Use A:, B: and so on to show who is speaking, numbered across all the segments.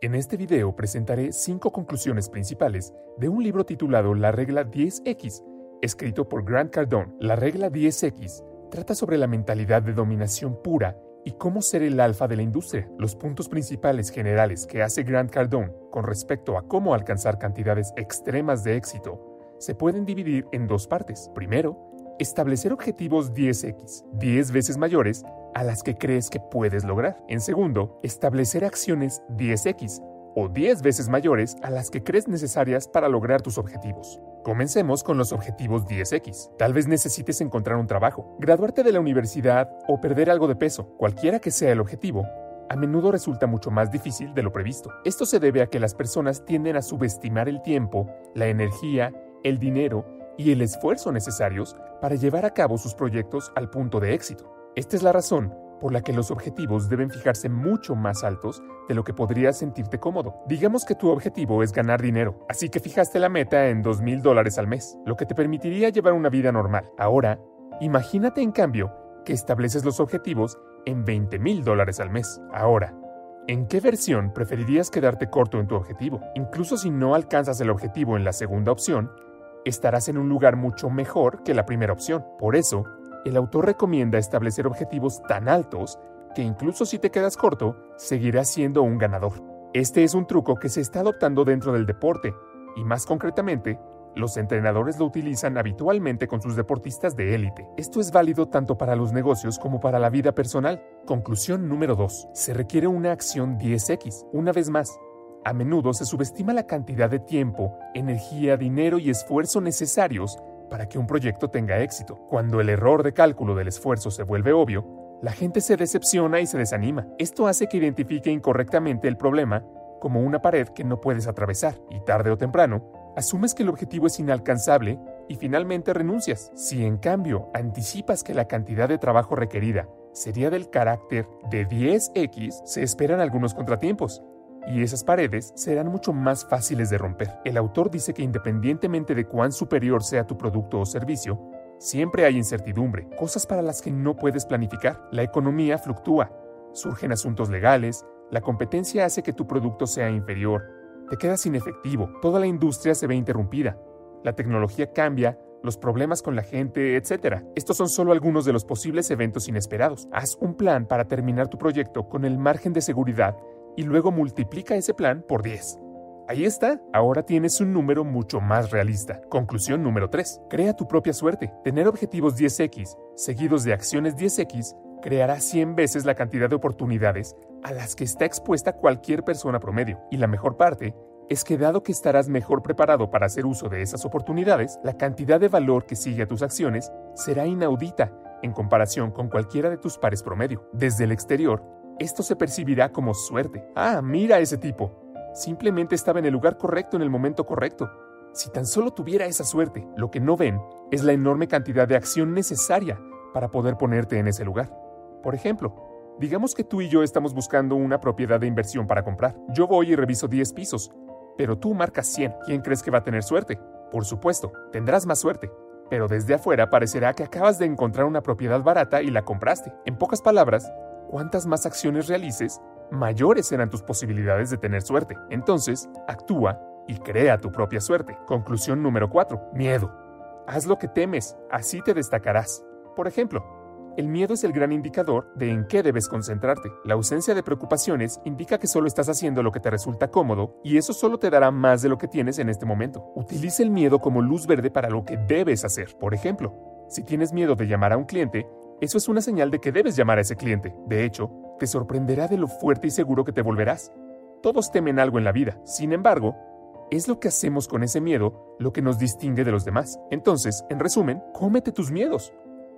A: En este video presentaré cinco conclusiones principales de un libro titulado La regla 10X, escrito por Grant Cardone. La regla 10X trata sobre la mentalidad de dominación pura y cómo ser el alfa de la industria. Los puntos principales generales que hace Grant Cardone con respecto a cómo alcanzar cantidades extremas de éxito se pueden dividir en dos partes. Primero, establecer objetivos 10x, 10 veces mayores a las que crees que puedes lograr. En segundo, establecer acciones 10x o 10 veces mayores a las que crees necesarias para lograr tus objetivos. Comencemos con los objetivos 10x. Tal vez necesites encontrar un trabajo, graduarte de la universidad o perder algo de peso. Cualquiera que sea el objetivo, a menudo resulta mucho más difícil de lo previsto. Esto se debe a que las personas tienden a subestimar el tiempo, la energía, el dinero y el esfuerzo necesarios para llevar a cabo sus proyectos al punto de éxito. Esta es la razón por la que los objetivos deben fijarse mucho más altos de lo que podrías sentirte cómodo. Digamos que tu objetivo es ganar dinero, así que fijaste la meta en $2,000 mil dólares al mes, lo que te permitiría llevar una vida normal. Ahora, imagínate en cambio que estableces los objetivos en $20,000 mil dólares al mes. Ahora, ¿En qué versión preferirías quedarte corto en tu objetivo? Incluso si no alcanzas el objetivo en la segunda opción, estarás en un lugar mucho mejor que la primera opción. Por eso, el autor recomienda establecer objetivos tan altos que incluso si te quedas corto, seguirás siendo un ganador. Este es un truco que se está adoptando dentro del deporte, y más concretamente, los entrenadores lo utilizan habitualmente con sus deportistas de élite. Esto es válido tanto para los negocios como para la vida personal. Conclusión número 2. Se requiere una acción 10x. Una vez más, a menudo se subestima la cantidad de tiempo, energía, dinero y esfuerzo necesarios para que un proyecto tenga éxito. Cuando el error de cálculo del esfuerzo se vuelve obvio, la gente se decepciona y se desanima. Esto hace que identifique incorrectamente el problema como una pared que no puedes atravesar y tarde o temprano asumes que el objetivo es inalcanzable y finalmente renuncias. Si en cambio anticipas que la cantidad de trabajo requerida sería del carácter de 10x, se esperan algunos contratiempos y esas paredes serán mucho más fáciles de romper. El autor dice que independientemente de cuán superior sea tu producto o servicio, siempre hay incertidumbre, cosas para las que no puedes planificar. La economía fluctúa, surgen asuntos legales, la competencia hace que tu producto sea inferior, te quedas sin efectivo, toda la industria se ve interrumpida, la tecnología cambia, los problemas con la gente, etc. Estos son solo algunos de los posibles eventos inesperados. Haz un plan para terminar tu proyecto con el margen de seguridad y luego multiplica ese plan por 10. Ahí está, ahora tienes un número mucho más realista. Conclusión número 3. Crea tu propia suerte. Tener objetivos 10x, seguidos de acciones 10x, creará 100 veces la cantidad de oportunidades a las que está expuesta cualquier persona promedio. Y la mejor parte es que dado que estarás mejor preparado para hacer uso de esas oportunidades, la cantidad de valor que sigue a tus acciones será inaudita en comparación con cualquiera de tus pares promedio. Desde el exterior, esto se percibirá como suerte. Ah, mira ese tipo. Simplemente estaba en el lugar correcto en el momento correcto. Si tan solo tuviera esa suerte, lo que no ven es la enorme cantidad de acción necesaria para poder ponerte en ese lugar. Por ejemplo, Digamos que tú y yo estamos buscando una propiedad de inversión para comprar. Yo voy y reviso 10 pisos, pero tú marcas 100. ¿Quién crees que va a tener suerte? Por supuesto, tendrás más suerte. Pero desde afuera parecerá que acabas de encontrar una propiedad barata y la compraste. En pocas palabras, cuantas más acciones realices, mayores serán tus posibilidades de tener suerte. Entonces, actúa y crea tu propia suerte. Conclusión número 4. Miedo. Haz lo que temes, así te destacarás. Por ejemplo, el miedo es el gran indicador de en qué debes concentrarte. La ausencia de preocupaciones indica que solo estás haciendo lo que te resulta cómodo y eso solo te dará más de lo que tienes en este momento. Utiliza el miedo como luz verde para lo que debes hacer. Por ejemplo, si tienes miedo de llamar a un cliente, eso es una señal de que debes llamar a ese cliente. De hecho, te sorprenderá de lo fuerte y seguro que te volverás. Todos temen algo en la vida. Sin embargo, es lo que hacemos con ese miedo lo que nos distingue de los demás. Entonces, en resumen, cómete tus miedos.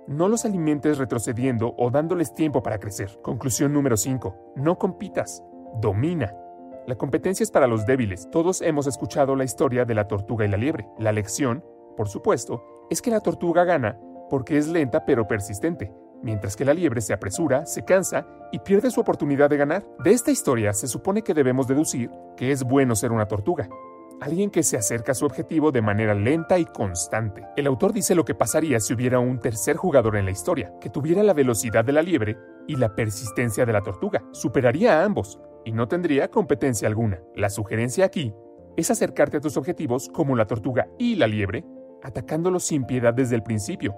A: No los alimentes retrocediendo o dándoles tiempo para crecer. Conclusión número 5. No compitas. Domina. La competencia es para los débiles. Todos hemos escuchado la historia de la tortuga y la liebre. La lección, por supuesto, es que la tortuga gana porque es lenta pero persistente, mientras que la liebre se apresura, se cansa y pierde su oportunidad de ganar. De esta historia se supone que debemos deducir que es bueno ser una tortuga, alguien que se acerca a su objetivo de manera lenta y constante. El autor dice lo que pasaría si hubiera un tercer jugador en la historia, que tuviera la velocidad de la liebre y la persistencia de la tortuga. Superaría a ambos y no tendría competencia alguna. La sugerencia aquí es acercarte a tus objetivos como la tortuga y la liebre, atacándolos sin piedad desde el principio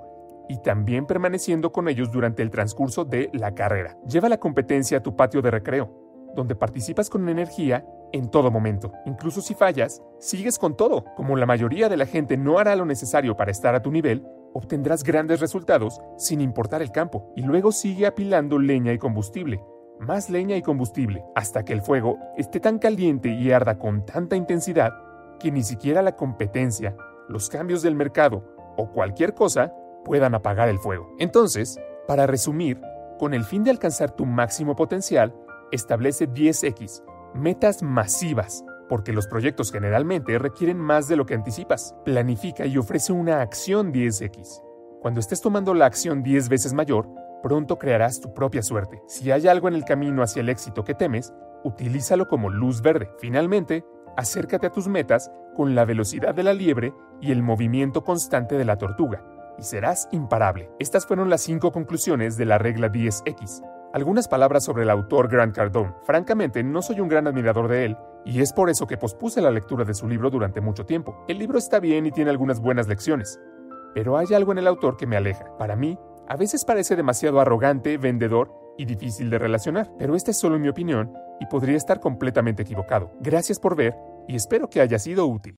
A: y también permaneciendo con ellos durante el transcurso de la carrera. Lleva la competencia a tu patio de recreo, donde participas con energía en todo momento. Incluso si fallas, sigues con todo. Como la mayoría de la gente no hará lo necesario para estar a tu nivel, obtendrás grandes resultados sin importar el campo. Y luego sigue apilando leña y combustible. Más leña y combustible, hasta que el fuego esté tan caliente y arda con tanta intensidad que ni siquiera la competencia, los cambios del mercado o cualquier cosa puedan apagar el fuego. Entonces, para resumir, con el fin de alcanzar tu máximo potencial, establece 10X, metas masivas, porque los proyectos generalmente requieren más de lo que anticipas. Planifica y ofrece una acción 10X. Cuando estés tomando la acción 10 veces mayor, pronto crearás tu propia suerte. Si hay algo en el camino hacia el éxito que temes, utilízalo como luz verde. Finalmente, acércate a tus metas con la velocidad de la liebre y el movimiento constante de la tortuga y serás imparable. Estas fueron las cinco conclusiones de la regla 10X. Algunas palabras sobre el autor Grant Cardone. Francamente, no soy un gran admirador de él, y es por eso que pospuse la lectura de su libro durante mucho tiempo. El libro está bien y tiene algunas buenas lecciones, pero hay algo en el autor que me aleja. Para mí, a veces parece demasiado arrogante, vendedor y difícil de relacionar, pero esta es solo mi opinión y podría estar completamente equivocado. Gracias por ver y espero que haya sido útil.